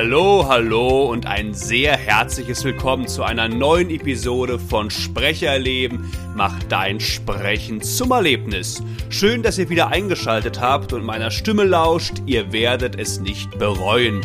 Hallo, hallo und ein sehr herzliches Willkommen zu einer neuen Episode von Sprecherleben. Mach dein Sprechen zum Erlebnis. Schön, dass ihr wieder eingeschaltet habt und meiner Stimme lauscht. Ihr werdet es nicht bereuen.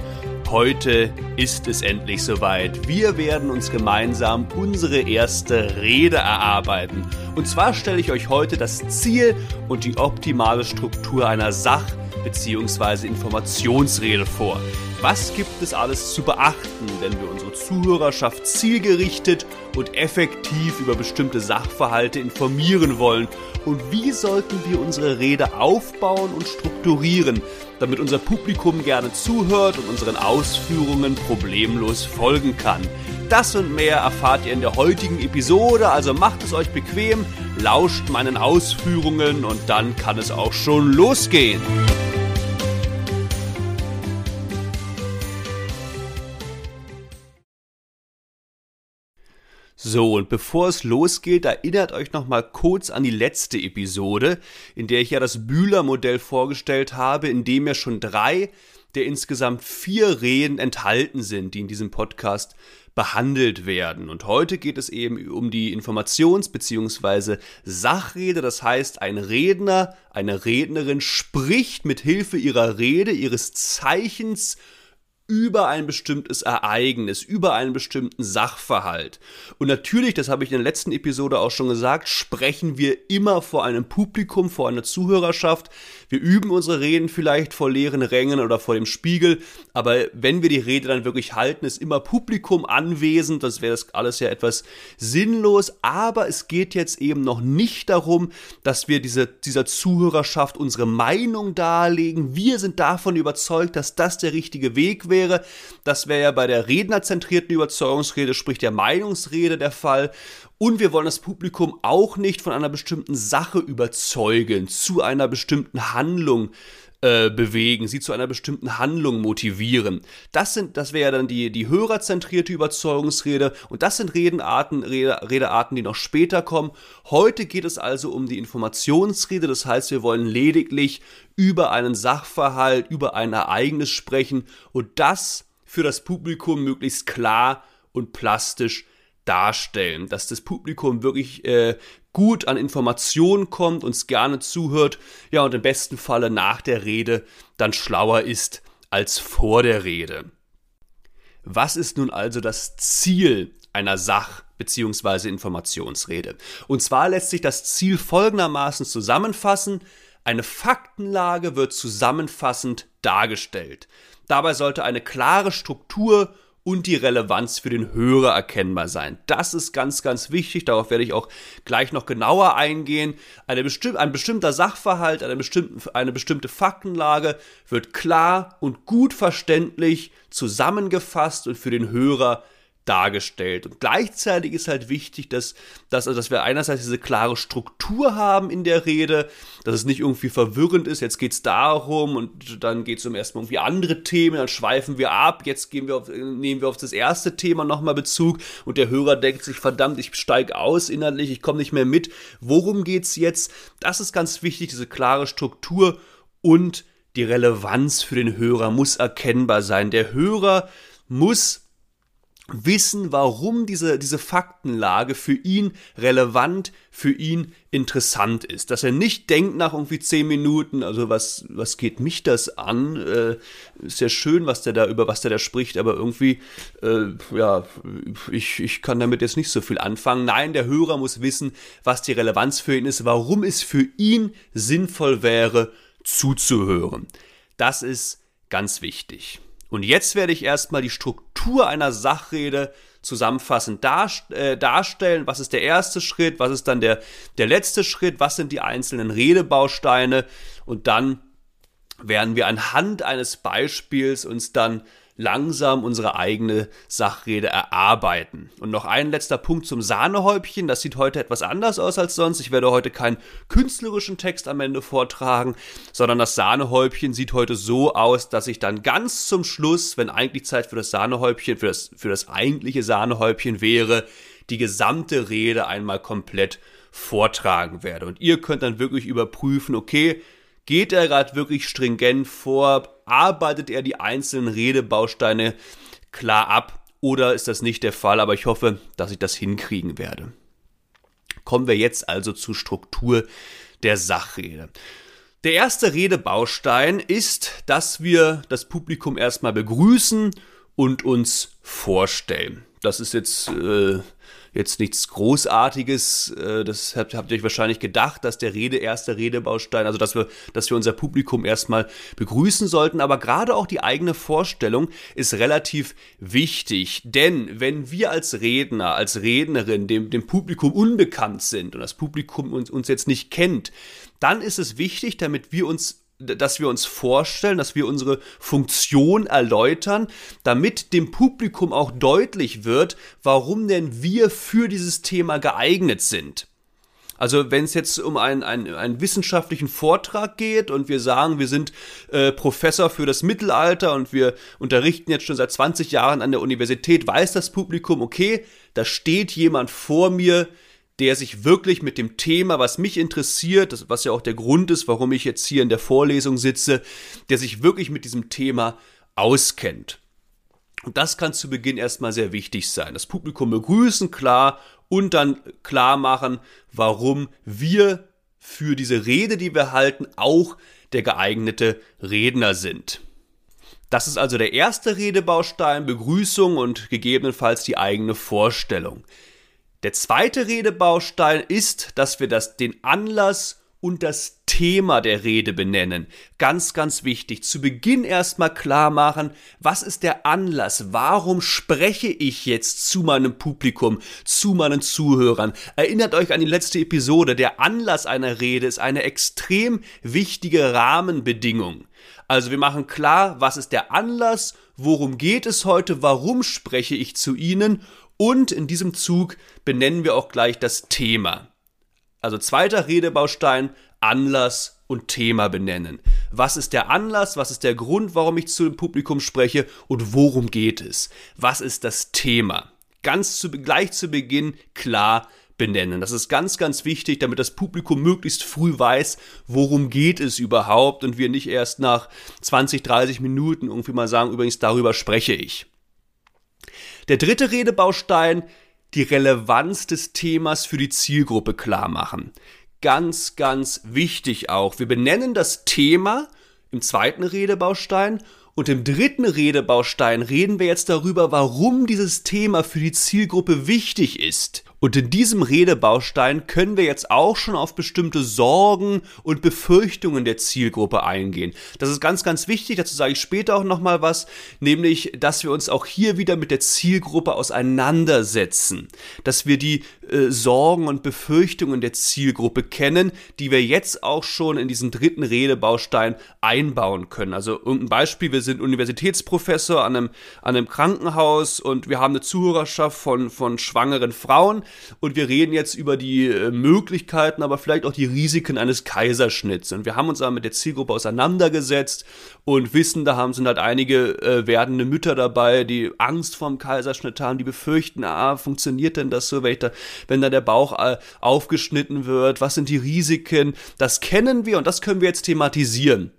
Heute ist es endlich soweit. Wir werden uns gemeinsam unsere erste Rede erarbeiten. Und zwar stelle ich euch heute das Ziel und die optimale Struktur einer Sach- bzw. Informationsrede vor. Was gibt es alles zu beachten, wenn wir unsere Zuhörerschaft zielgerichtet und effektiv über bestimmte Sachverhalte informieren wollen? Und wie sollten wir unsere Rede aufbauen und strukturieren, damit unser Publikum gerne zuhört und unseren Ausführungen problemlos folgen kann? Das und mehr erfahrt ihr in der heutigen Episode, also macht es euch bequem, lauscht meinen Ausführungen und dann kann es auch schon losgehen. So, und bevor es losgeht, erinnert euch noch mal kurz an die letzte Episode, in der ich ja das Bühler-Modell vorgestellt habe, in dem ja schon drei der insgesamt vier Reden enthalten sind, die in diesem Podcast behandelt werden. Und heute geht es eben um die Informations- bzw. Sachrede. Das heißt, ein Redner, eine Rednerin spricht mit Hilfe ihrer Rede, ihres Zeichens über ein bestimmtes Ereignis, über einen bestimmten Sachverhalt. Und natürlich, das habe ich in der letzten Episode auch schon gesagt, sprechen wir immer vor einem Publikum, vor einer Zuhörerschaft. Wir üben unsere Reden vielleicht vor leeren Rängen oder vor dem Spiegel, aber wenn wir die Rede dann wirklich halten, ist immer Publikum anwesend, das wäre das alles ja etwas sinnlos, aber es geht jetzt eben noch nicht darum, dass wir diese, dieser Zuhörerschaft unsere Meinung darlegen. Wir sind davon überzeugt, dass das der richtige Weg wäre. Das wäre ja bei der rednerzentrierten Überzeugungsrede, sprich der Meinungsrede der Fall. Und wir wollen das Publikum auch nicht von einer bestimmten Sache überzeugen, zu einer bestimmten Handlung äh, bewegen, sie zu einer bestimmten Handlung motivieren. Das sind, das wäre dann die, die hörerzentrierte Überzeugungsrede und das sind Redenarten, Rede, Redearten, die noch später kommen. Heute geht es also um die Informationsrede, das heißt, wir wollen lediglich über einen Sachverhalt, über ein Ereignis sprechen und das für das Publikum möglichst klar und plastisch darstellen, dass das Publikum wirklich äh, gut an Informationen kommt, uns gerne zuhört, ja und im besten Falle nach der Rede dann schlauer ist als vor der Rede. Was ist nun also das Ziel einer Sach- bzw. Informationsrede? Und zwar lässt sich das Ziel folgendermaßen zusammenfassen. Eine Faktenlage wird zusammenfassend dargestellt. Dabei sollte eine klare Struktur und die Relevanz für den Hörer erkennbar sein. Das ist ganz, ganz wichtig. Darauf werde ich auch gleich noch genauer eingehen. Eine bestimm ein bestimmter Sachverhalt, eine bestimmte, eine bestimmte Faktenlage wird klar und gut verständlich zusammengefasst und für den Hörer dargestellt. Und gleichzeitig ist halt wichtig, dass, dass, also dass wir einerseits diese klare Struktur haben in der Rede, dass es nicht irgendwie verwirrend ist, jetzt geht's darum und dann geht's um erstmal irgendwie andere Themen, dann schweifen wir ab, jetzt gehen wir auf, nehmen wir auf das erste Thema nochmal Bezug und der Hörer denkt sich, verdammt, ich steige aus inhaltlich, ich komme nicht mehr mit. Worum geht's jetzt? Das ist ganz wichtig, diese klare Struktur und die Relevanz für den Hörer muss erkennbar sein. Der Hörer muss wissen, warum diese, diese Faktenlage für ihn relevant, für ihn interessant ist. Dass er nicht denkt nach irgendwie zehn Minuten, also was, was geht mich das an? Äh, ist ja schön, was der da, über was der da spricht, aber irgendwie, äh, ja, ich, ich kann damit jetzt nicht so viel anfangen. Nein, der Hörer muss wissen, was die Relevanz für ihn ist, warum es für ihn sinnvoll wäre, zuzuhören. Das ist ganz wichtig. Und jetzt werde ich erstmal die Struktur einer Sachrede zusammenfassend dar, äh, darstellen. Was ist der erste Schritt? Was ist dann der, der letzte Schritt? Was sind die einzelnen Redebausteine? Und dann werden wir anhand eines Beispiels uns dann langsam unsere eigene Sachrede erarbeiten. Und noch ein letzter Punkt zum Sahnehäubchen. Das sieht heute etwas anders aus als sonst. Ich werde heute keinen künstlerischen Text am Ende vortragen, sondern das Sahnehäubchen sieht heute so aus, dass ich dann ganz zum Schluss, wenn eigentlich Zeit für das Sahnehäubchen, für das, für das eigentliche Sahnehäubchen wäre, die gesamte Rede einmal komplett vortragen werde. Und ihr könnt dann wirklich überprüfen, okay, geht er gerade wirklich stringent vor? Arbeitet er die einzelnen Redebausteine klar ab oder ist das nicht der Fall, aber ich hoffe, dass ich das hinkriegen werde. Kommen wir jetzt also zur Struktur der Sachrede. Der erste Redebaustein ist, dass wir das Publikum erstmal begrüßen und uns vorstellen. Das ist jetzt äh, jetzt nichts Großartiges. Äh, das habt, habt ihr euch wahrscheinlich gedacht, dass der Rede, erste Redebaustein, also dass wir, dass wir unser Publikum erstmal begrüßen sollten. Aber gerade auch die eigene Vorstellung ist relativ wichtig. Denn wenn wir als Redner, als Rednerin dem, dem Publikum unbekannt sind und das Publikum uns, uns jetzt nicht kennt, dann ist es wichtig, damit wir uns dass wir uns vorstellen, dass wir unsere Funktion erläutern, damit dem Publikum auch deutlich wird, warum denn wir für dieses Thema geeignet sind. Also wenn es jetzt um einen, einen, einen wissenschaftlichen Vortrag geht und wir sagen, wir sind äh, Professor für das Mittelalter und wir unterrichten jetzt schon seit 20 Jahren an der Universität, weiß das Publikum, okay, da steht jemand vor mir, der sich wirklich mit dem Thema, was mich interessiert, was ja auch der Grund ist, warum ich jetzt hier in der Vorlesung sitze, der sich wirklich mit diesem Thema auskennt. Und das kann zu Beginn erstmal sehr wichtig sein. Das Publikum begrüßen, klar, und dann klar machen, warum wir für diese Rede, die wir halten, auch der geeignete Redner sind. Das ist also der erste Redebaustein, Begrüßung und gegebenenfalls die eigene Vorstellung. Der zweite Redebaustein ist, dass wir das, den Anlass und das Thema der Rede benennen. Ganz, ganz wichtig. Zu Beginn erstmal klar machen, was ist der Anlass? Warum spreche ich jetzt zu meinem Publikum, zu meinen Zuhörern? Erinnert euch an die letzte Episode. Der Anlass einer Rede ist eine extrem wichtige Rahmenbedingung. Also wir machen klar, was ist der Anlass? Worum geht es heute? Warum spreche ich zu Ihnen? Und in diesem Zug benennen wir auch gleich das Thema. Also zweiter Redebaustein, Anlass und Thema benennen. Was ist der Anlass? Was ist der Grund, warum ich zu dem Publikum spreche? Und worum geht es? Was ist das Thema? Ganz zu, gleich zu Beginn klar benennen. Das ist ganz, ganz wichtig, damit das Publikum möglichst früh weiß, worum geht es überhaupt und wir nicht erst nach 20, 30 Minuten irgendwie mal sagen, übrigens darüber spreche ich. Der dritte Redebaustein, die Relevanz des Themas für die Zielgruppe klar machen. Ganz, ganz wichtig auch. Wir benennen das Thema im zweiten Redebaustein und im dritten Redebaustein reden wir jetzt darüber, warum dieses Thema für die Zielgruppe wichtig ist. Und in diesem Redebaustein können wir jetzt auch schon auf bestimmte Sorgen und Befürchtungen der Zielgruppe eingehen. Das ist ganz, ganz wichtig, dazu sage ich später auch nochmal was, nämlich, dass wir uns auch hier wieder mit der Zielgruppe auseinandersetzen, dass wir die äh, Sorgen und Befürchtungen der Zielgruppe kennen, die wir jetzt auch schon in diesen dritten Redebaustein einbauen können. Also irgendein Beispiel, wir sind Universitätsprofessor an einem, an einem Krankenhaus und wir haben eine Zuhörerschaft von, von schwangeren Frauen und wir reden jetzt über die äh, Möglichkeiten, aber vielleicht auch die Risiken eines Kaiserschnitts. Und wir haben uns aber mit der Zielgruppe auseinandergesetzt und wissen, da haben sind halt einige äh, werdende Mütter dabei, die Angst vorm Kaiserschnitt haben, die befürchten, ah, funktioniert denn das so, wenn, da, wenn da der Bauch äh, aufgeschnitten wird? Was sind die Risiken? Das kennen wir und das können wir jetzt thematisieren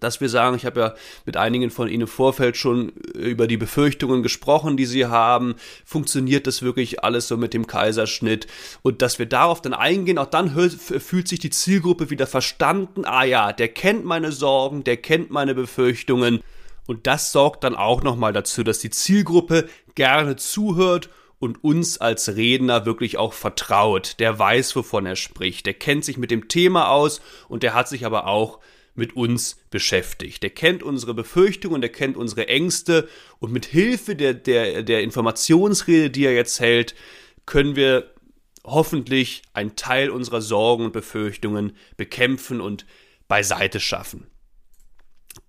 dass wir sagen, ich habe ja mit einigen von Ihnen im Vorfeld schon äh, über die Befürchtungen gesprochen, die Sie haben. Funktioniert das wirklich alles so mit dem Kaiserschnitt? Und dass wir darauf dann eingehen, auch dann fühlt sich die Zielgruppe wieder verstanden. Ah ja, der kennt meine Sorgen, der kennt meine Befürchtungen. Und das sorgt dann auch nochmal dazu, dass die Zielgruppe gerne zuhört und uns als Redner wirklich auch vertraut. Der weiß, wovon er spricht. Der kennt sich mit dem Thema aus und der hat sich aber auch mit uns beschäftigt. Der kennt unsere Befürchtungen, der kennt unsere Ängste und mit Hilfe der, der, der Informationsrede, die er jetzt hält, können wir hoffentlich einen Teil unserer Sorgen und Befürchtungen bekämpfen und beiseite schaffen.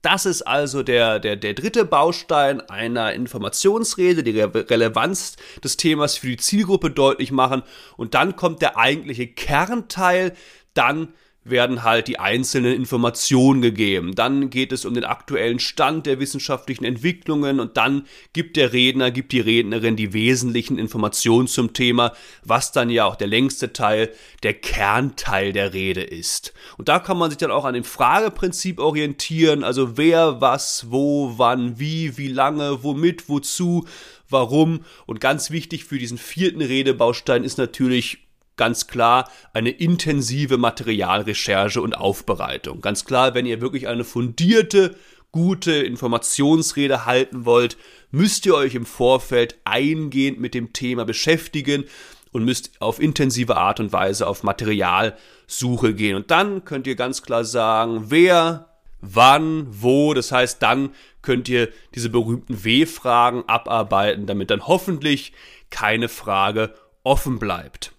Das ist also der, der, der dritte Baustein einer Informationsrede, die Re Relevanz des Themas für die Zielgruppe deutlich machen. Und dann kommt der eigentliche Kernteil, dann werden halt die einzelnen Informationen gegeben. Dann geht es um den aktuellen Stand der wissenschaftlichen Entwicklungen und dann gibt der Redner, gibt die Rednerin die wesentlichen Informationen zum Thema, was dann ja auch der längste Teil, der Kernteil der Rede ist. Und da kann man sich dann auch an dem Frageprinzip orientieren, also wer, was, wo, wann, wie, wie lange, womit, wozu, warum. Und ganz wichtig für diesen vierten Redebaustein ist natürlich ganz klar eine intensive Materialrecherche und Aufbereitung. Ganz klar, wenn ihr wirklich eine fundierte, gute Informationsrede halten wollt, müsst ihr euch im Vorfeld eingehend mit dem Thema beschäftigen und müsst auf intensive Art und Weise auf Materialsuche gehen. Und dann könnt ihr ganz klar sagen, wer, wann, wo. Das heißt, dann könnt ihr diese berühmten W-Fragen abarbeiten, damit dann hoffentlich keine Frage offen bleibt.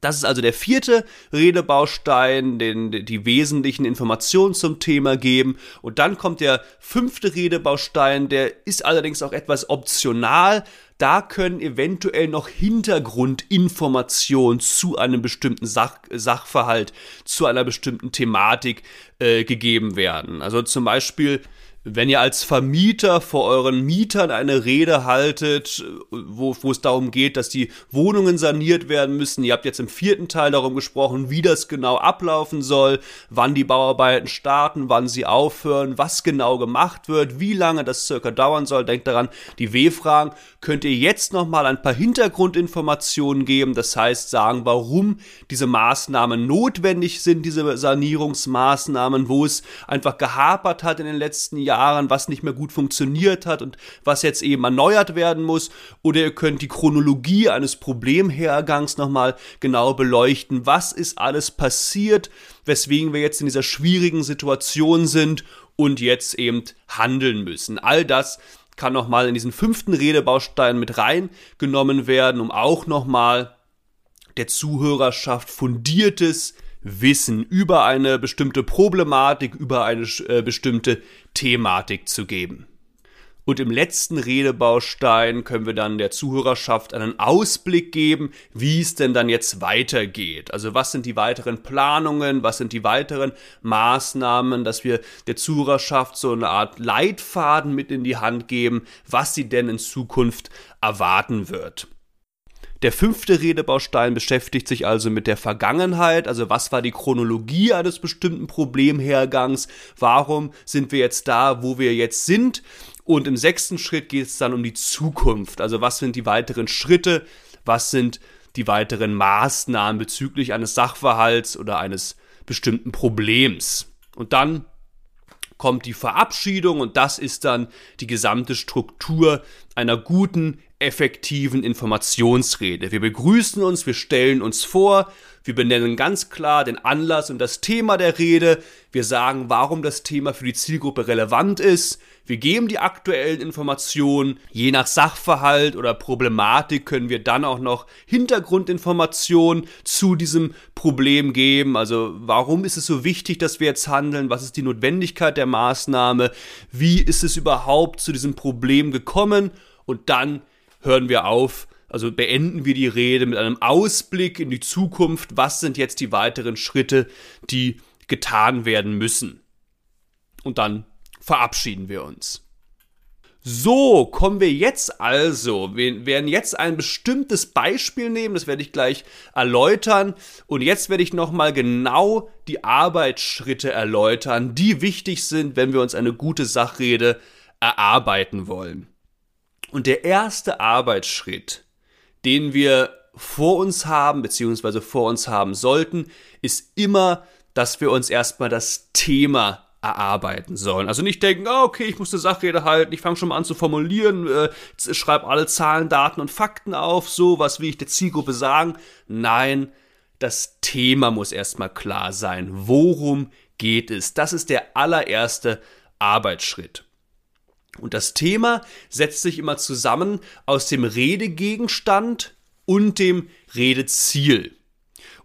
Das ist also der vierte Redebaustein, den die wesentlichen Informationen zum Thema geben. Und dann kommt der fünfte Redebaustein, der ist allerdings auch etwas optional. Da können eventuell noch Hintergrundinformationen zu einem bestimmten Sach Sachverhalt, zu einer bestimmten Thematik äh, gegeben werden. Also zum Beispiel wenn ihr als Vermieter vor euren Mietern eine Rede haltet, wo, wo es darum geht, dass die Wohnungen saniert werden müssen, ihr habt jetzt im vierten Teil darum gesprochen, wie das genau ablaufen soll, wann die Bauarbeiten starten, wann sie aufhören, was genau gemacht wird, wie lange das circa dauern soll, denkt daran, die W-Fragen könnt ihr jetzt nochmal ein paar Hintergrundinformationen geben, das heißt sagen, warum diese Maßnahmen notwendig sind, diese Sanierungsmaßnahmen, wo es einfach gehapert hat in den letzten Jahren, Jahren, was nicht mehr gut funktioniert hat und was jetzt eben erneuert werden muss. Oder ihr könnt die Chronologie eines Problemhergangs nochmal genau beleuchten. Was ist alles passiert, weswegen wir jetzt in dieser schwierigen Situation sind und jetzt eben handeln müssen. All das kann nochmal in diesen fünften Redebaustein mit reingenommen werden, um auch nochmal der Zuhörerschaft fundiertes Wissen über eine bestimmte Problematik, über eine äh, bestimmte Thematik zu geben. Und im letzten Redebaustein können wir dann der Zuhörerschaft einen Ausblick geben, wie es denn dann jetzt weitergeht. Also was sind die weiteren Planungen, was sind die weiteren Maßnahmen, dass wir der Zuhörerschaft so eine Art Leitfaden mit in die Hand geben, was sie denn in Zukunft erwarten wird. Der fünfte Redebaustein beschäftigt sich also mit der Vergangenheit, also was war die Chronologie eines bestimmten Problemhergangs, warum sind wir jetzt da, wo wir jetzt sind. Und im sechsten Schritt geht es dann um die Zukunft, also was sind die weiteren Schritte, was sind die weiteren Maßnahmen bezüglich eines Sachverhalts oder eines bestimmten Problems. Und dann kommt die Verabschiedung und das ist dann die gesamte Struktur einer guten, effektiven Informationsrede. Wir begrüßen uns, wir stellen uns vor, wir benennen ganz klar den Anlass und das Thema der Rede, wir sagen, warum das Thema für die Zielgruppe relevant ist, wir geben die aktuellen Informationen, je nach Sachverhalt oder Problematik können wir dann auch noch Hintergrundinformationen zu diesem Problem geben, also warum ist es so wichtig, dass wir jetzt handeln, was ist die Notwendigkeit der Maßnahme, wie ist es überhaupt zu diesem Problem gekommen? Und dann hören wir auf, also beenden wir die Rede mit einem Ausblick in die Zukunft. Was sind jetzt die weiteren Schritte, die getan werden müssen? Und dann verabschieden wir uns. So, kommen wir jetzt also. Wir werden jetzt ein bestimmtes Beispiel nehmen, das werde ich gleich erläutern. Und jetzt werde ich nochmal genau die Arbeitsschritte erläutern, die wichtig sind, wenn wir uns eine gute Sachrede erarbeiten wollen. Und der erste Arbeitsschritt, den wir vor uns haben, beziehungsweise vor uns haben sollten, ist immer, dass wir uns erstmal das Thema erarbeiten sollen. Also nicht denken, oh, okay, ich muss eine Sachrede halten, ich fange schon mal an zu formulieren, äh, schreibe alle Zahlen, Daten und Fakten auf, so, was will ich der Zielgruppe sagen? Nein, das Thema muss erstmal klar sein. Worum geht es? Das ist der allererste Arbeitsschritt. Und das Thema setzt sich immer zusammen aus dem Redegegenstand und dem Redeziel.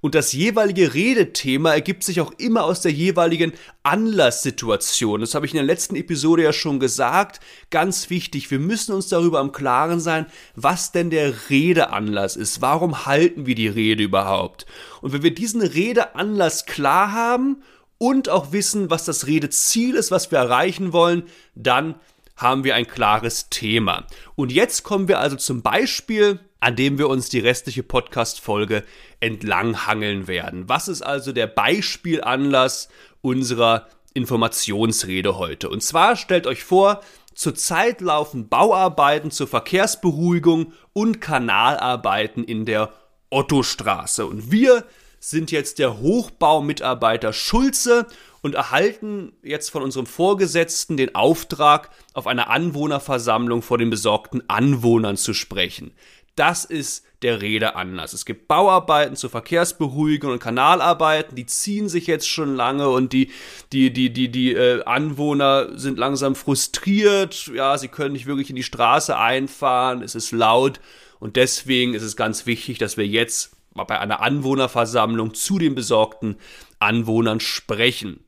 Und das jeweilige Redethema ergibt sich auch immer aus der jeweiligen Anlasssituation. Das habe ich in der letzten Episode ja schon gesagt. Ganz wichtig, wir müssen uns darüber am Klaren sein, was denn der Redeanlass ist. Warum halten wir die Rede überhaupt? Und wenn wir diesen Redeanlass klar haben und auch wissen, was das Redeziel ist, was wir erreichen wollen, dann haben wir ein klares Thema. Und jetzt kommen wir also zum Beispiel, an dem wir uns die restliche Podcast-Folge entlanghangeln werden. Was ist also der Beispielanlass unserer Informationsrede heute? Und zwar stellt euch vor, zurzeit laufen Bauarbeiten zur Verkehrsberuhigung und Kanalarbeiten in der Ottostraße. Und wir sind jetzt der Hochbaumitarbeiter Schulze und erhalten jetzt von unserem Vorgesetzten den Auftrag, auf einer Anwohnerversammlung vor den besorgten Anwohnern zu sprechen. Das ist der Redeanlass. Es gibt Bauarbeiten zur Verkehrsberuhigung und Kanalarbeiten, die ziehen sich jetzt schon lange und die, die, die, die, die äh, Anwohner sind langsam frustriert. Ja, sie können nicht wirklich in die Straße einfahren, es ist laut und deswegen ist es ganz wichtig, dass wir jetzt bei einer Anwohnerversammlung zu den besorgten Anwohnern sprechen.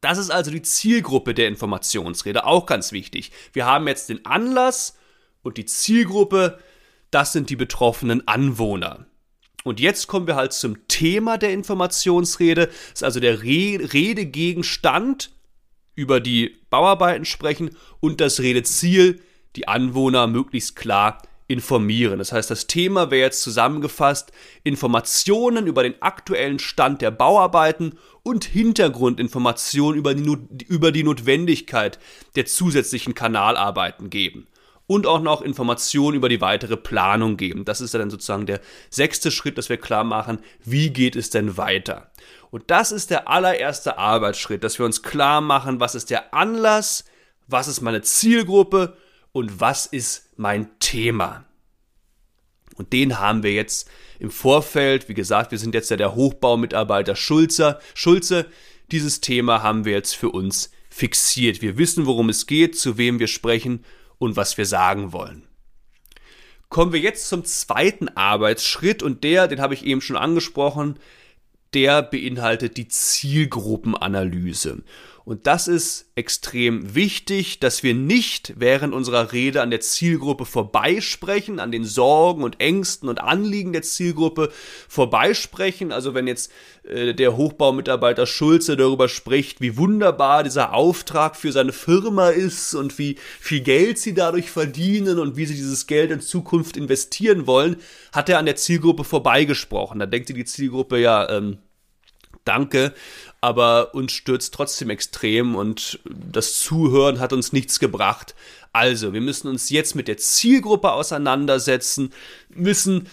Das ist also die Zielgruppe der Informationsrede, auch ganz wichtig. Wir haben jetzt den Anlass und die Zielgruppe, das sind die betroffenen Anwohner. Und jetzt kommen wir halt zum Thema der Informationsrede, das ist also der Re Redegegenstand, über die Bauarbeiten sprechen und das Redeziel, die Anwohner möglichst klar informieren. Das heißt, das Thema wäre jetzt zusammengefasst Informationen über den aktuellen Stand der Bauarbeiten und Hintergrundinformationen über die, über die Notwendigkeit der zusätzlichen Kanalarbeiten geben. Und auch noch Informationen über die weitere Planung geben. Das ist dann sozusagen der sechste Schritt, dass wir klar machen, wie geht es denn weiter. Und das ist der allererste Arbeitsschritt, dass wir uns klar machen, was ist der Anlass, was ist meine Zielgruppe und was ist mein Thema. Und den haben wir jetzt im Vorfeld, wie gesagt, wir sind jetzt ja der Hochbaumitarbeiter Schulze. Schulze, dieses Thema haben wir jetzt für uns fixiert. Wir wissen, worum es geht, zu wem wir sprechen und was wir sagen wollen. Kommen wir jetzt zum zweiten Arbeitsschritt und der, den habe ich eben schon angesprochen, der beinhaltet die Zielgruppenanalyse. Und das ist extrem wichtig, dass wir nicht während unserer Rede an der Zielgruppe vorbeisprechen, an den Sorgen und Ängsten und Anliegen der Zielgruppe vorbeisprechen. Also wenn jetzt äh, der Hochbaumitarbeiter Schulze darüber spricht, wie wunderbar dieser Auftrag für seine Firma ist und wie viel Geld sie dadurch verdienen und wie sie dieses Geld in Zukunft investieren wollen, hat er an der Zielgruppe vorbeigesprochen. Da denkt die Zielgruppe ja, ähm, danke, aber uns stürzt trotzdem extrem und das Zuhören hat uns nichts gebracht. Also, wir müssen uns jetzt mit der Zielgruppe auseinandersetzen, müssen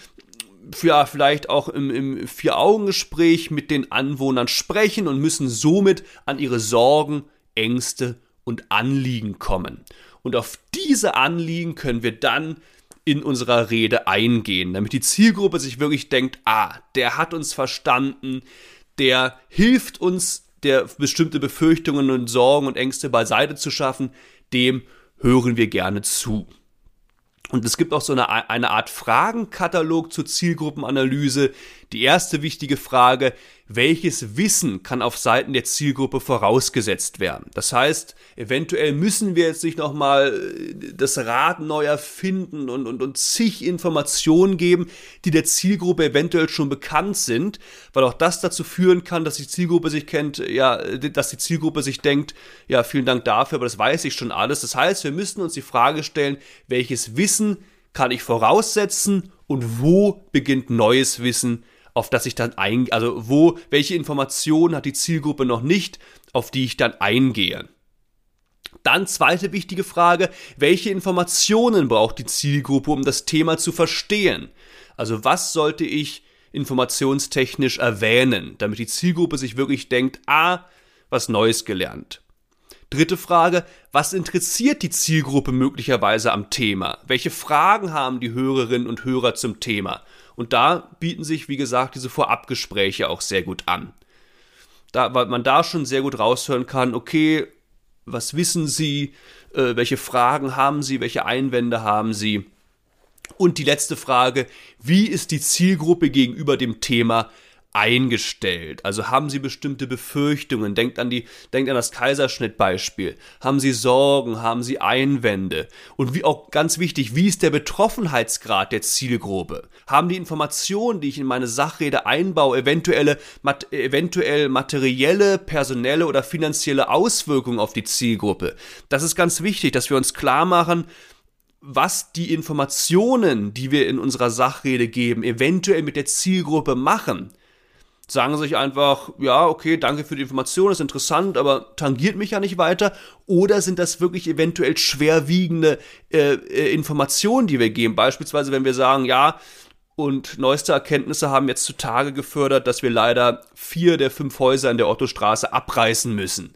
ja, vielleicht auch im, im Vier-Augen-Gespräch mit den Anwohnern sprechen und müssen somit an ihre Sorgen, Ängste und Anliegen kommen. Und auf diese Anliegen können wir dann in unserer Rede eingehen, damit die Zielgruppe sich wirklich denkt, ah, der hat uns verstanden, der hilft uns, der bestimmte Befürchtungen und Sorgen und Ängste beiseite zu schaffen, dem hören wir gerne zu. Und es gibt auch so eine, eine Art Fragenkatalog zur Zielgruppenanalyse. Die erste wichtige Frage, welches Wissen kann auf Seiten der Zielgruppe vorausgesetzt werden? Das heißt, eventuell müssen wir jetzt nicht nochmal äh, das Rad neu erfinden und, und, und zig Informationen geben, die der Zielgruppe eventuell schon bekannt sind, weil auch das dazu führen kann, dass die Zielgruppe sich kennt, ja, dass die Zielgruppe sich denkt, ja, vielen Dank dafür, aber das weiß ich schon alles. Das heißt, wir müssen uns die Frage stellen, welches Wissen kann ich voraussetzen und wo beginnt neues Wissen, auf das ich dann ein, also wo, welche Informationen hat die Zielgruppe noch nicht, auf die ich dann eingehe. Dann zweite wichtige Frage, welche Informationen braucht die Zielgruppe, um das Thema zu verstehen? Also was sollte ich informationstechnisch erwähnen, damit die Zielgruppe sich wirklich denkt, ah, was Neues gelernt. Dritte Frage, was interessiert die Zielgruppe möglicherweise am Thema? Welche Fragen haben die Hörerinnen und Hörer zum Thema? Und da bieten sich, wie gesagt, diese Vorabgespräche auch sehr gut an. Da, weil man da schon sehr gut raushören kann, okay, was wissen Sie, äh, welche Fragen haben Sie, welche Einwände haben Sie? Und die letzte Frage, wie ist die Zielgruppe gegenüber dem Thema eingestellt? Also haben Sie bestimmte Befürchtungen? Denkt an die, denkt an das Kaiserschnittbeispiel. Haben Sie Sorgen? Haben Sie Einwände? Und wie auch ganz wichtig, wie ist der Betroffenheitsgrad der Zielgruppe? Haben die Informationen, die ich in meine Sachrede einbaue, eventuelle, mat, eventuell materielle, personelle oder finanzielle Auswirkungen auf die Zielgruppe? Das ist ganz wichtig, dass wir uns klar machen, was die Informationen, die wir in unserer Sachrede geben, eventuell mit der Zielgruppe machen sagen sich einfach, ja, okay, danke für die Information, ist interessant, aber tangiert mich ja nicht weiter? Oder sind das wirklich eventuell schwerwiegende äh, äh, Informationen, die wir geben? Beispielsweise, wenn wir sagen, ja, und neueste Erkenntnisse haben jetzt zutage gefördert, dass wir leider vier der fünf Häuser in der Ottostraße abreißen müssen.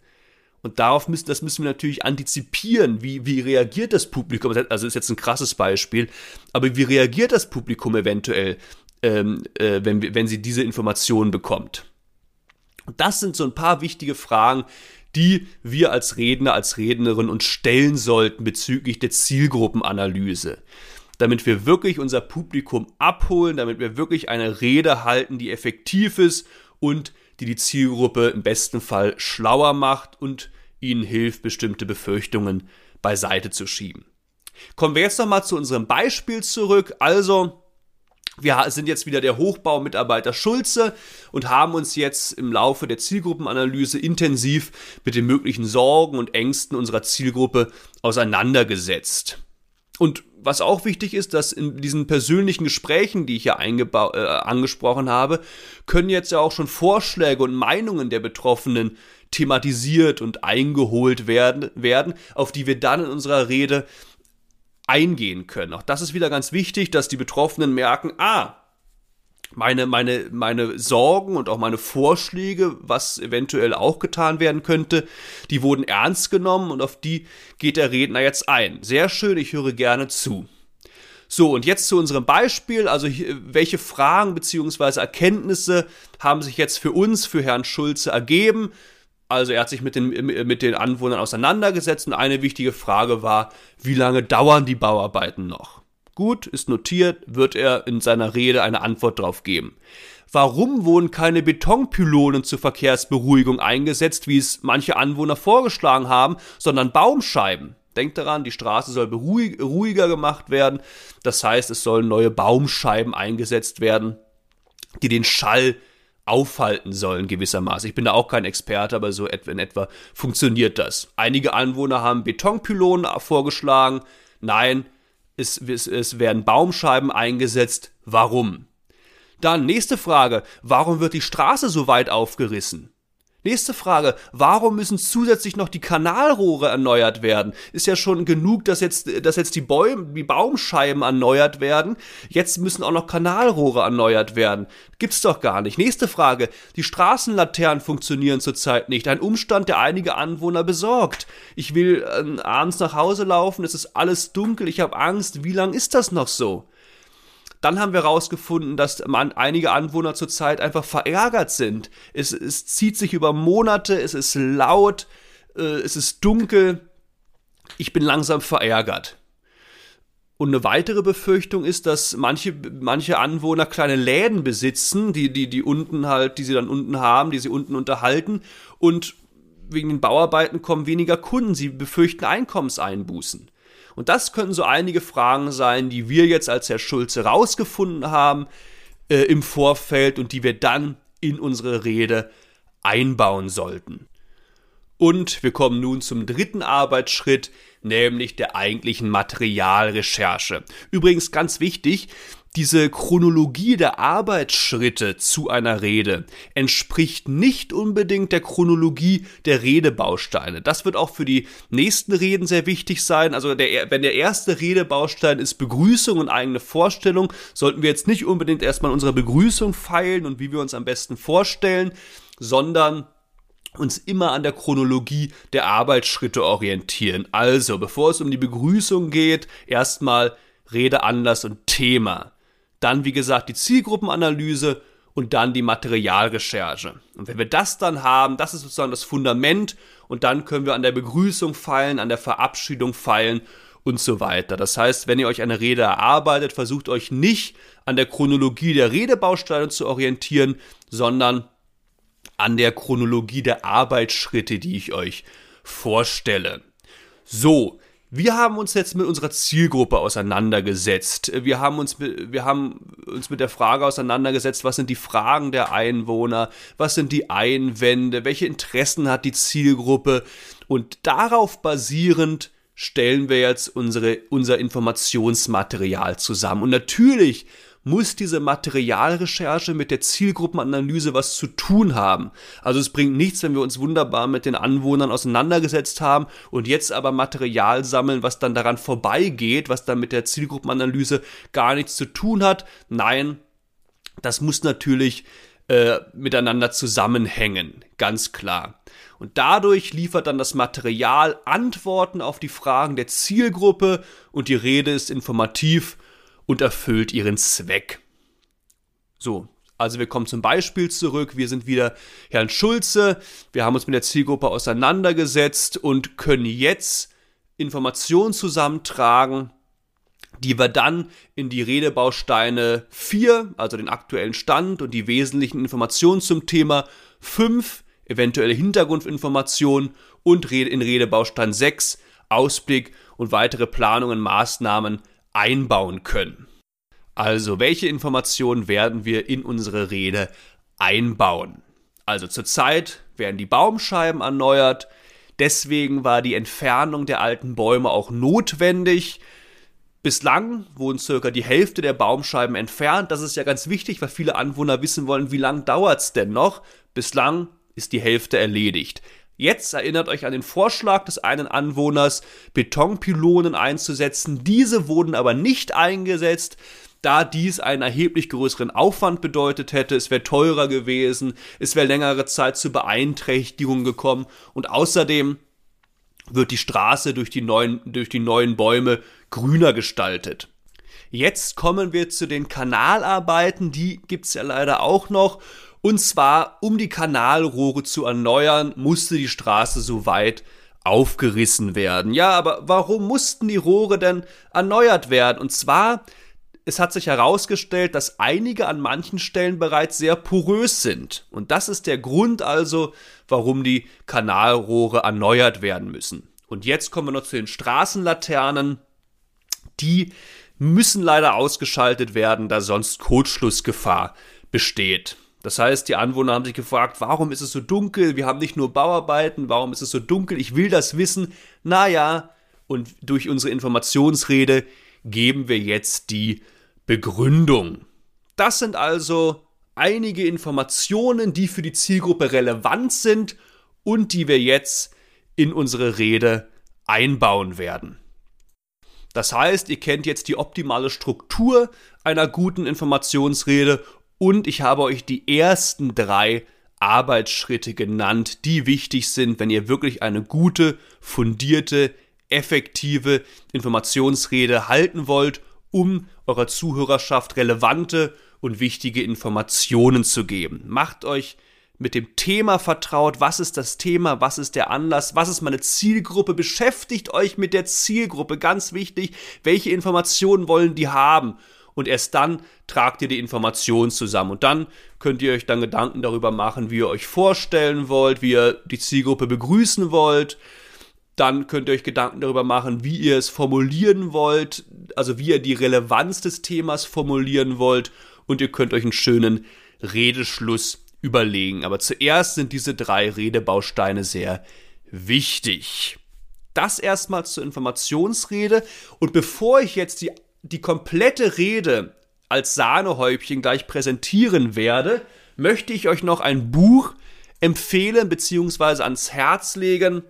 Und darauf müssen, das müssen wir natürlich antizipieren. Wie, wie reagiert das Publikum? Also ist jetzt ein krasses Beispiel. Aber wie reagiert das Publikum eventuell ähm, äh, wenn, wenn sie diese Informationen bekommt. das sind so ein paar wichtige Fragen, die wir als Redner, als Rednerin uns stellen sollten bezüglich der Zielgruppenanalyse. Damit wir wirklich unser Publikum abholen, damit wir wirklich eine Rede halten, die effektiv ist und die die Zielgruppe im besten Fall schlauer macht und ihnen hilft, bestimmte Befürchtungen beiseite zu schieben. Kommen wir jetzt nochmal zu unserem Beispiel zurück. Also, wir sind jetzt wieder der Hochbaumitarbeiter Schulze und haben uns jetzt im Laufe der Zielgruppenanalyse intensiv mit den möglichen Sorgen und Ängsten unserer Zielgruppe auseinandergesetzt. Und was auch wichtig ist, dass in diesen persönlichen Gesprächen, die ich ja äh, angesprochen habe, können jetzt ja auch schon Vorschläge und Meinungen der Betroffenen thematisiert und eingeholt werden, werden auf die wir dann in unserer Rede eingehen können. Auch das ist wieder ganz wichtig, dass die Betroffenen merken, ah, meine, meine, meine Sorgen und auch meine Vorschläge, was eventuell auch getan werden könnte, die wurden ernst genommen und auf die geht der Redner jetzt ein. Sehr schön, ich höre gerne zu. So, und jetzt zu unserem Beispiel. Also, welche Fragen bzw. Erkenntnisse haben sich jetzt für uns, für Herrn Schulze ergeben? Also er hat sich mit den, mit den Anwohnern auseinandergesetzt und eine wichtige Frage war, wie lange dauern die Bauarbeiten noch? Gut, ist notiert, wird er in seiner Rede eine Antwort darauf geben. Warum wurden keine Betonpylonen zur Verkehrsberuhigung eingesetzt, wie es manche Anwohner vorgeschlagen haben, sondern Baumscheiben? Denkt daran, die Straße soll ruhiger gemacht werden. Das heißt, es sollen neue Baumscheiben eingesetzt werden, die den Schall aufhalten sollen gewissermaßen. Ich bin da auch kein Experte, aber so in etwa funktioniert das. Einige Anwohner haben Betonpylonen vorgeschlagen. Nein, es, es, es werden Baumscheiben eingesetzt. Warum? Dann nächste Frage. Warum wird die Straße so weit aufgerissen? Nächste Frage. Warum müssen zusätzlich noch die Kanalrohre erneuert werden? Ist ja schon genug, dass jetzt, dass jetzt die, Bäume, die Baumscheiben erneuert werden. Jetzt müssen auch noch Kanalrohre erneuert werden. Gibt's doch gar nicht. Nächste Frage. Die Straßenlaternen funktionieren zurzeit nicht. Ein Umstand, der einige Anwohner besorgt. Ich will äh, abends nach Hause laufen. Es ist alles dunkel. Ich habe Angst. Wie lang ist das noch so? Dann haben wir herausgefunden, dass man, einige Anwohner zurzeit einfach verärgert sind. Es, es zieht sich über Monate, es ist laut, äh, es ist dunkel. Ich bin langsam verärgert. Und eine weitere Befürchtung ist, dass manche, manche Anwohner kleine Läden besitzen, die, die, die unten halt, die sie dann unten haben, die sie unten unterhalten. Und wegen den Bauarbeiten kommen weniger Kunden. Sie befürchten Einkommenseinbußen. Und das könnten so einige Fragen sein, die wir jetzt als Herr Schulze rausgefunden haben äh, im Vorfeld und die wir dann in unsere Rede einbauen sollten. Und wir kommen nun zum dritten Arbeitsschritt, nämlich der eigentlichen Materialrecherche. Übrigens ganz wichtig, diese Chronologie der Arbeitsschritte zu einer Rede entspricht nicht unbedingt der Chronologie der Redebausteine. Das wird auch für die nächsten Reden sehr wichtig sein. Also der, wenn der erste Redebaustein ist Begrüßung und eigene Vorstellung, sollten wir jetzt nicht unbedingt erstmal unsere Begrüßung feilen und wie wir uns am besten vorstellen, sondern uns immer an der Chronologie der Arbeitsschritte orientieren. Also, bevor es um die Begrüßung geht, erstmal Redeanlass und Thema. Dann, wie gesagt, die Zielgruppenanalyse und dann die Materialrecherche. Und wenn wir das dann haben, das ist sozusagen das Fundament und dann können wir an der Begrüßung feilen, an der Verabschiedung feilen und so weiter. Das heißt, wenn ihr euch eine Rede erarbeitet, versucht euch nicht an der Chronologie der Redebausteine zu orientieren, sondern an der Chronologie der Arbeitsschritte, die ich euch vorstelle. So, wir haben uns jetzt mit unserer Zielgruppe auseinandergesetzt. Wir haben uns, wir haben uns mit der Frage auseinandergesetzt, was sind die Fragen der Einwohner, was sind die Einwände, welche Interessen hat die Zielgruppe und darauf basierend stellen wir jetzt unsere, unser Informationsmaterial zusammen. Und natürlich muss diese Materialrecherche mit der Zielgruppenanalyse was zu tun haben. Also es bringt nichts, wenn wir uns wunderbar mit den Anwohnern auseinandergesetzt haben und jetzt aber Material sammeln, was dann daran vorbeigeht, was dann mit der Zielgruppenanalyse gar nichts zu tun hat. Nein, das muss natürlich äh, miteinander zusammenhängen, ganz klar. Und dadurch liefert dann das Material Antworten auf die Fragen der Zielgruppe und die Rede ist informativ und erfüllt ihren Zweck. So, also wir kommen zum Beispiel zurück. Wir sind wieder Herrn Schulze. Wir haben uns mit der Zielgruppe auseinandergesetzt und können jetzt Informationen zusammentragen, die wir dann in die Redebausteine 4, also den aktuellen Stand und die wesentlichen Informationen zum Thema 5, eventuelle Hintergrundinformationen und in Redebaustein 6, Ausblick und weitere Planungen, Maßnahmen einbauen können. Also, welche Informationen werden wir in unsere Rede einbauen? Also zurzeit werden die Baumscheiben erneuert, deswegen war die Entfernung der alten Bäume auch notwendig. Bislang wurden circa die Hälfte der Baumscheiben entfernt. Das ist ja ganz wichtig, weil viele Anwohner wissen wollen, wie lange dauert es denn noch. Bislang ist die Hälfte erledigt. Jetzt erinnert euch an den Vorschlag des einen Anwohners, Betonpylonen einzusetzen. Diese wurden aber nicht eingesetzt, da dies einen erheblich größeren Aufwand bedeutet hätte. Es wäre teurer gewesen, es wäre längere Zeit zu Beeinträchtigungen gekommen und außerdem wird die Straße durch die neuen, durch die neuen Bäume grüner gestaltet. Jetzt kommen wir zu den Kanalarbeiten, die gibt's ja leider auch noch. Und zwar, um die Kanalrohre zu erneuern, musste die Straße so weit aufgerissen werden. Ja, aber warum mussten die Rohre denn erneuert werden? Und zwar, es hat sich herausgestellt, dass einige an manchen Stellen bereits sehr porös sind. Und das ist der Grund also, warum die Kanalrohre erneuert werden müssen. Und jetzt kommen wir noch zu den Straßenlaternen. Die müssen leider ausgeschaltet werden, da sonst Kurzschlussgefahr besteht. Das heißt, die Anwohner haben sich gefragt, warum ist es so dunkel? Wir haben nicht nur Bauarbeiten, warum ist es so dunkel? Ich will das wissen. Naja, und durch unsere Informationsrede geben wir jetzt die Begründung. Das sind also einige Informationen, die für die Zielgruppe relevant sind und die wir jetzt in unsere Rede einbauen werden. Das heißt, ihr kennt jetzt die optimale Struktur einer guten Informationsrede und ich habe euch die ersten drei Arbeitsschritte genannt, die wichtig sind, wenn ihr wirklich eine gute, fundierte, effektive Informationsrede halten wollt, um eurer Zuhörerschaft relevante und wichtige Informationen zu geben. Macht euch mit dem Thema vertraut. Was ist das Thema? Was ist der Anlass? Was ist meine Zielgruppe? Beschäftigt euch mit der Zielgruppe. Ganz wichtig. Welche Informationen wollen die haben? Und erst dann tragt ihr die Informationen zusammen. Und dann könnt ihr euch dann Gedanken darüber machen, wie ihr euch vorstellen wollt, wie ihr die Zielgruppe begrüßen wollt. Dann könnt ihr euch Gedanken darüber machen, wie ihr es formulieren wollt, also wie ihr die Relevanz des Themas formulieren wollt. Und ihr könnt euch einen schönen Redeschluss überlegen. Aber zuerst sind diese drei Redebausteine sehr wichtig. Das erstmal zur Informationsrede. Und bevor ich jetzt die die komplette Rede als Sahnehäubchen gleich präsentieren werde, möchte ich euch noch ein Buch empfehlen bzw. ans Herz legen,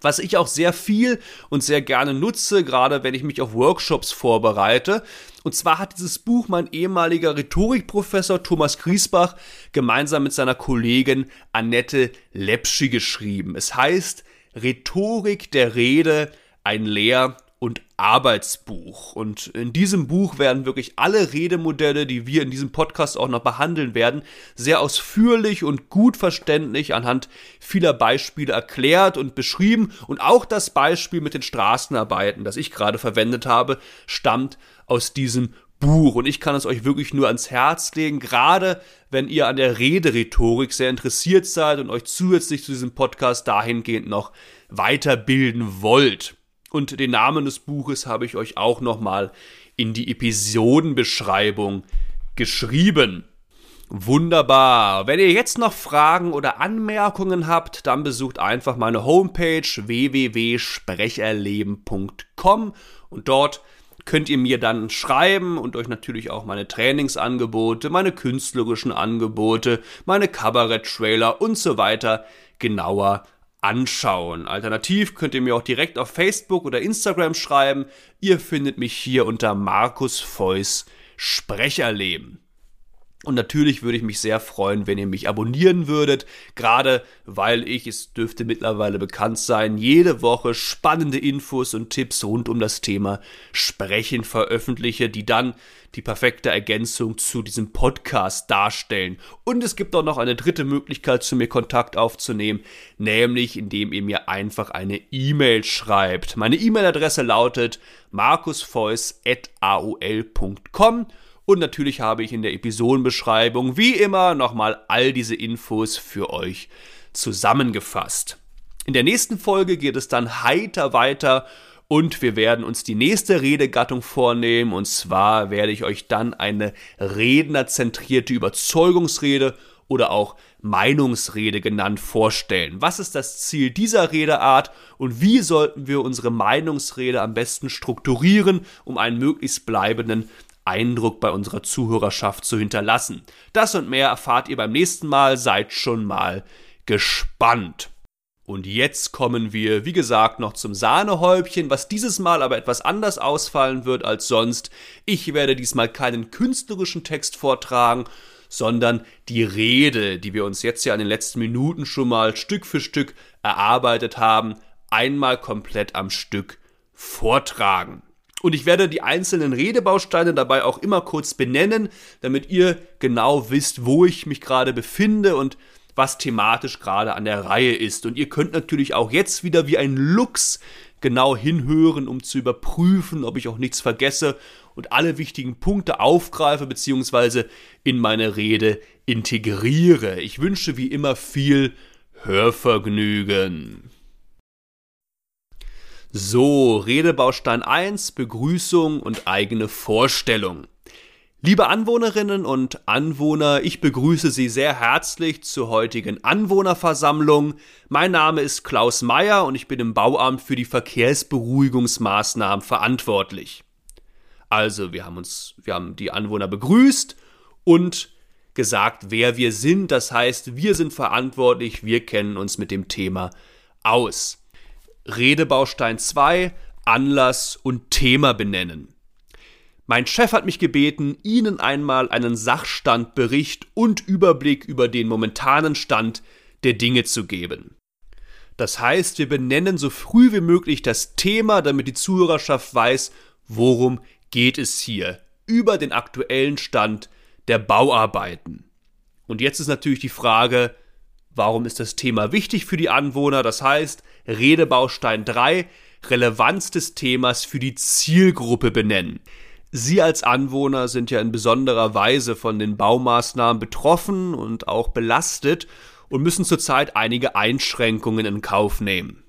was ich auch sehr viel und sehr gerne nutze, gerade wenn ich mich auf Workshops vorbereite. Und zwar hat dieses Buch mein ehemaliger Rhetorikprofessor Thomas Griesbach gemeinsam mit seiner Kollegin Annette Lepschi geschrieben. Es heißt Rhetorik der Rede, ein Lehr- und Arbeitsbuch. Und in diesem Buch werden wirklich alle Redemodelle, die wir in diesem Podcast auch noch behandeln werden, sehr ausführlich und gut verständlich anhand vieler Beispiele erklärt und beschrieben. Und auch das Beispiel mit den Straßenarbeiten, das ich gerade verwendet habe, stammt aus diesem Buch. Und ich kann es euch wirklich nur ans Herz legen, gerade wenn ihr an der Rederhetorik sehr interessiert seid und euch zusätzlich zu diesem Podcast dahingehend noch weiterbilden wollt. Und den Namen des Buches habe ich euch auch nochmal in die Episodenbeschreibung geschrieben. Wunderbar. Wenn ihr jetzt noch Fragen oder Anmerkungen habt, dann besucht einfach meine Homepage www.sprecherleben.com und dort könnt ihr mir dann schreiben und euch natürlich auch meine Trainingsangebote, meine künstlerischen Angebote, meine Kabarett-Trailer und so weiter genauer anschauen. Alternativ könnt ihr mir auch direkt auf Facebook oder Instagram schreiben. Ihr findet mich hier unter Markus Feuss Sprecherleben. Und natürlich würde ich mich sehr freuen, wenn ihr mich abonnieren würdet, gerade weil ich, es dürfte mittlerweile bekannt sein, jede Woche spannende Infos und Tipps rund um das Thema Sprechen veröffentliche, die dann die perfekte Ergänzung zu diesem Podcast darstellen. Und es gibt auch noch eine dritte Möglichkeit, zu mir Kontakt aufzunehmen, nämlich indem ihr mir einfach eine E-Mail schreibt. Meine E-Mail-Adresse lautet markusfeuss.aol.com und natürlich habe ich in der Episodenbeschreibung wie immer nochmal all diese Infos für euch zusammengefasst. In der nächsten Folge geht es dann heiter weiter und wir werden uns die nächste Redegattung vornehmen und zwar werde ich euch dann eine rednerzentrierte Überzeugungsrede oder auch Meinungsrede genannt vorstellen. Was ist das Ziel dieser Redeart und wie sollten wir unsere Meinungsrede am besten strukturieren, um einen möglichst bleibenden Eindruck bei unserer Zuhörerschaft zu hinterlassen. Das und mehr erfahrt ihr beim nächsten Mal, seid schon mal gespannt. Und jetzt kommen wir, wie gesagt, noch zum Sahnehäubchen, was dieses Mal aber etwas anders ausfallen wird als sonst. Ich werde diesmal keinen künstlerischen Text vortragen, sondern die Rede, die wir uns jetzt ja in den letzten Minuten schon mal Stück für Stück erarbeitet haben, einmal komplett am Stück vortragen. Und ich werde die einzelnen Redebausteine dabei auch immer kurz benennen, damit ihr genau wisst, wo ich mich gerade befinde und was thematisch gerade an der Reihe ist. Und ihr könnt natürlich auch jetzt wieder wie ein Lux genau hinhören, um zu überprüfen, ob ich auch nichts vergesse und alle wichtigen Punkte aufgreife bzw. in meine Rede integriere. Ich wünsche wie immer viel Hörvergnügen. So, Redebaustein 1, Begrüßung und eigene Vorstellung. Liebe Anwohnerinnen und Anwohner, ich begrüße Sie sehr herzlich zur heutigen Anwohnerversammlung. Mein Name ist Klaus Meyer und ich bin im Bauamt für die Verkehrsberuhigungsmaßnahmen verantwortlich. Also, wir haben uns, wir haben die Anwohner begrüßt und gesagt, wer wir sind. Das heißt, wir sind verantwortlich, wir kennen uns mit dem Thema aus. Redebaustein 2, Anlass und Thema benennen. Mein Chef hat mich gebeten, Ihnen einmal einen Sachstandbericht und Überblick über den momentanen Stand der Dinge zu geben. Das heißt, wir benennen so früh wie möglich das Thema, damit die Zuhörerschaft weiß, worum geht es hier über den aktuellen Stand der Bauarbeiten. Und jetzt ist natürlich die Frage, warum ist das Thema wichtig für die Anwohner? Das heißt, Redebaustein 3, Relevanz des Themas für die Zielgruppe benennen. Sie als Anwohner sind ja in besonderer Weise von den Baumaßnahmen betroffen und auch belastet und müssen zurzeit einige Einschränkungen in Kauf nehmen.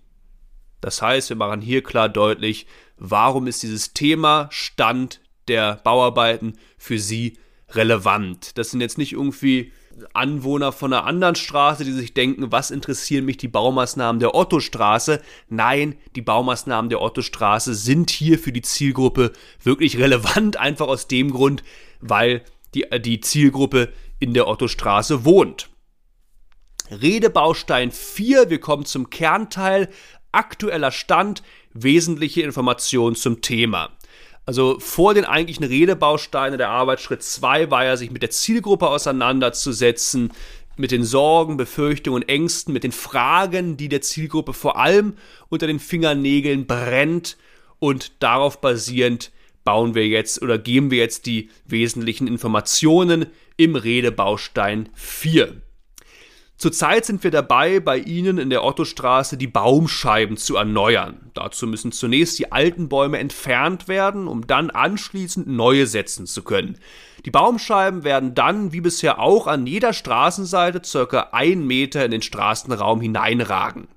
Das heißt, wir machen hier klar deutlich, warum ist dieses Thema Stand der Bauarbeiten für Sie relevant. Das sind jetzt nicht irgendwie Anwohner von einer anderen Straße, die sich denken, was interessieren mich die Baumaßnahmen der Ottostraße? Nein, die Baumaßnahmen der Ottostraße sind hier für die Zielgruppe wirklich relevant, einfach aus dem Grund, weil die, die Zielgruppe in der Ottostraße wohnt. Redebaustein 4, wir kommen zum Kernteil, aktueller Stand, wesentliche Informationen zum Thema. Also vor den eigentlichen Redebausteinen der Arbeit Schritt 2 war ja, sich mit der Zielgruppe auseinanderzusetzen, mit den Sorgen, Befürchtungen, Ängsten, mit den Fragen, die der Zielgruppe vor allem unter den Fingernägeln brennt und darauf basierend bauen wir jetzt oder geben wir jetzt die wesentlichen Informationen im Redebaustein 4. Zurzeit sind wir dabei, bei Ihnen in der Ottostraße die Baumscheiben zu erneuern. Dazu müssen zunächst die alten Bäume entfernt werden, um dann anschließend neue setzen zu können. Die Baumscheiben werden dann, wie bisher auch, an jeder Straßenseite circa ein Meter in den Straßenraum hineinragen.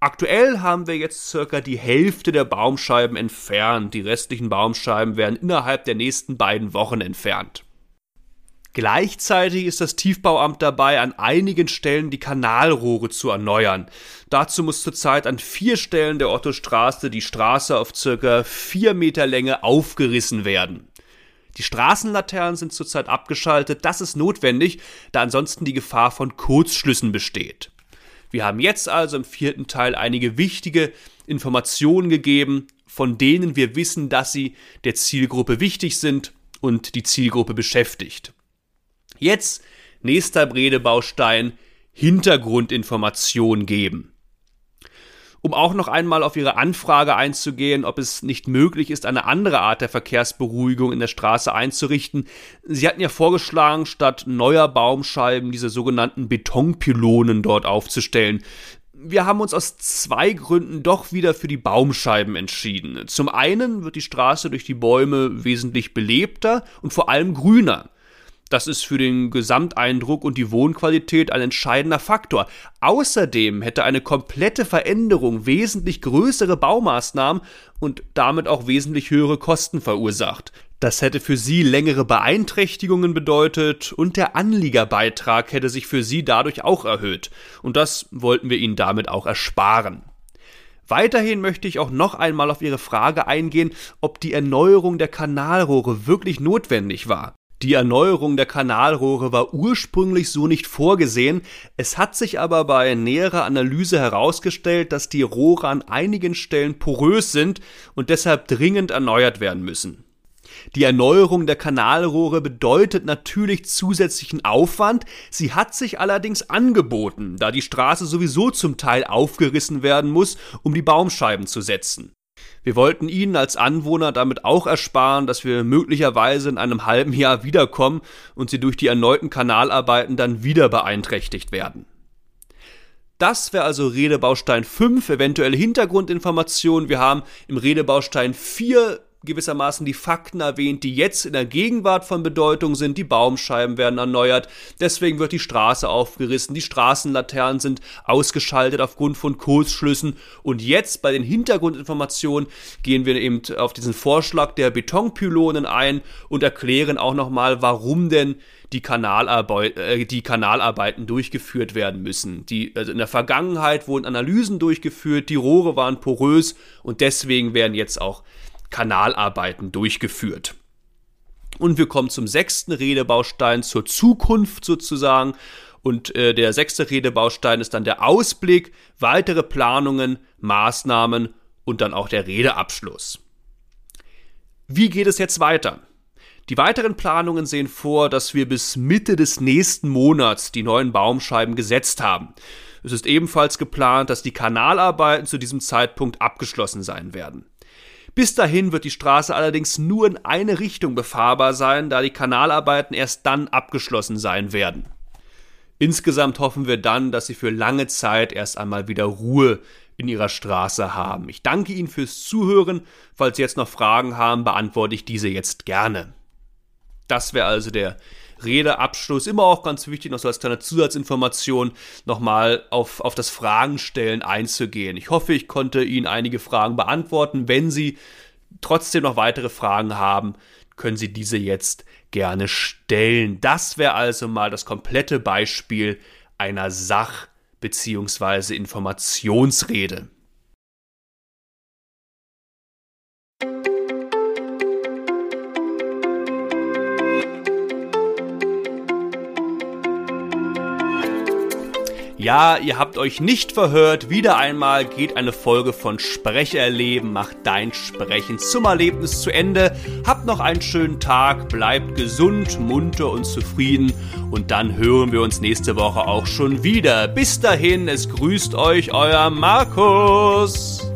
Aktuell haben wir jetzt circa die Hälfte der Baumscheiben entfernt. Die restlichen Baumscheiben werden innerhalb der nächsten beiden Wochen entfernt. Gleichzeitig ist das Tiefbauamt dabei, an einigen Stellen die Kanalrohre zu erneuern. Dazu muss zurzeit an vier Stellen der Ottostraße die Straße auf circa vier Meter Länge aufgerissen werden. Die Straßenlaternen sind zurzeit abgeschaltet. Das ist notwendig, da ansonsten die Gefahr von Kurzschlüssen besteht. Wir haben jetzt also im vierten Teil einige wichtige Informationen gegeben, von denen wir wissen, dass sie der Zielgruppe wichtig sind und die Zielgruppe beschäftigt. Jetzt nächster Redebaustein Hintergrundinformation geben. Um auch noch einmal auf Ihre Anfrage einzugehen, ob es nicht möglich ist, eine andere Art der Verkehrsberuhigung in der Straße einzurichten. Sie hatten ja vorgeschlagen, statt neuer Baumscheiben diese sogenannten Betonpylonen dort aufzustellen. Wir haben uns aus zwei Gründen doch wieder für die Baumscheiben entschieden. Zum einen wird die Straße durch die Bäume wesentlich belebter und vor allem grüner. Das ist für den Gesamteindruck und die Wohnqualität ein entscheidender Faktor. Außerdem hätte eine komplette Veränderung wesentlich größere Baumaßnahmen und damit auch wesentlich höhere Kosten verursacht. Das hätte für Sie längere Beeinträchtigungen bedeutet und der Anliegerbeitrag hätte sich für Sie dadurch auch erhöht. Und das wollten wir Ihnen damit auch ersparen. Weiterhin möchte ich auch noch einmal auf Ihre Frage eingehen, ob die Erneuerung der Kanalrohre wirklich notwendig war. Die Erneuerung der Kanalrohre war ursprünglich so nicht vorgesehen, es hat sich aber bei näherer Analyse herausgestellt, dass die Rohre an einigen Stellen porös sind und deshalb dringend erneuert werden müssen. Die Erneuerung der Kanalrohre bedeutet natürlich zusätzlichen Aufwand, sie hat sich allerdings angeboten, da die Straße sowieso zum Teil aufgerissen werden muss, um die Baumscheiben zu setzen. Wir wollten Ihnen als Anwohner damit auch ersparen, dass wir möglicherweise in einem halben Jahr wiederkommen und Sie durch die erneuten Kanalarbeiten dann wieder beeinträchtigt werden. Das wäre also Redebaustein 5, eventuelle Hintergrundinformationen. Wir haben im Redebaustein 4 gewissermaßen die Fakten erwähnt, die jetzt in der Gegenwart von Bedeutung sind. Die Baumscheiben werden erneuert, deswegen wird die Straße aufgerissen, die Straßenlaternen sind ausgeschaltet aufgrund von Kursschlüssen. Und jetzt bei den Hintergrundinformationen gehen wir eben auf diesen Vorschlag der Betonpylonen ein und erklären auch nochmal, warum denn die, Kanalarbeit, äh, die Kanalarbeiten durchgeführt werden müssen. Die, also in der Vergangenheit wurden Analysen durchgeführt, die Rohre waren porös und deswegen werden jetzt auch Kanalarbeiten durchgeführt. Und wir kommen zum sechsten Redebaustein, zur Zukunft sozusagen. Und äh, der sechste Redebaustein ist dann der Ausblick, weitere Planungen, Maßnahmen und dann auch der Redeabschluss. Wie geht es jetzt weiter? Die weiteren Planungen sehen vor, dass wir bis Mitte des nächsten Monats die neuen Baumscheiben gesetzt haben. Es ist ebenfalls geplant, dass die Kanalarbeiten zu diesem Zeitpunkt abgeschlossen sein werden. Bis dahin wird die Straße allerdings nur in eine Richtung befahrbar sein, da die Kanalarbeiten erst dann abgeschlossen sein werden. Insgesamt hoffen wir dann, dass Sie für lange Zeit erst einmal wieder Ruhe in Ihrer Straße haben. Ich danke Ihnen fürs Zuhören. Falls Sie jetzt noch Fragen haben, beantworte ich diese jetzt gerne. Das wäre also der Redeabschluss. Immer auch ganz wichtig, noch so als kleine Zusatzinformation, nochmal auf, auf das Fragenstellen einzugehen. Ich hoffe, ich konnte Ihnen einige Fragen beantworten. Wenn Sie trotzdem noch weitere Fragen haben, können Sie diese jetzt gerne stellen. Das wäre also mal das komplette Beispiel einer Sach- bzw. Informationsrede. Ja, ihr habt euch nicht verhört. Wieder einmal geht eine Folge von Sprecherleben macht dein Sprechen zum Erlebnis zu Ende. Habt noch einen schönen Tag, bleibt gesund, munter und zufrieden und dann hören wir uns nächste Woche auch schon wieder. Bis dahin, es grüßt euch euer Markus.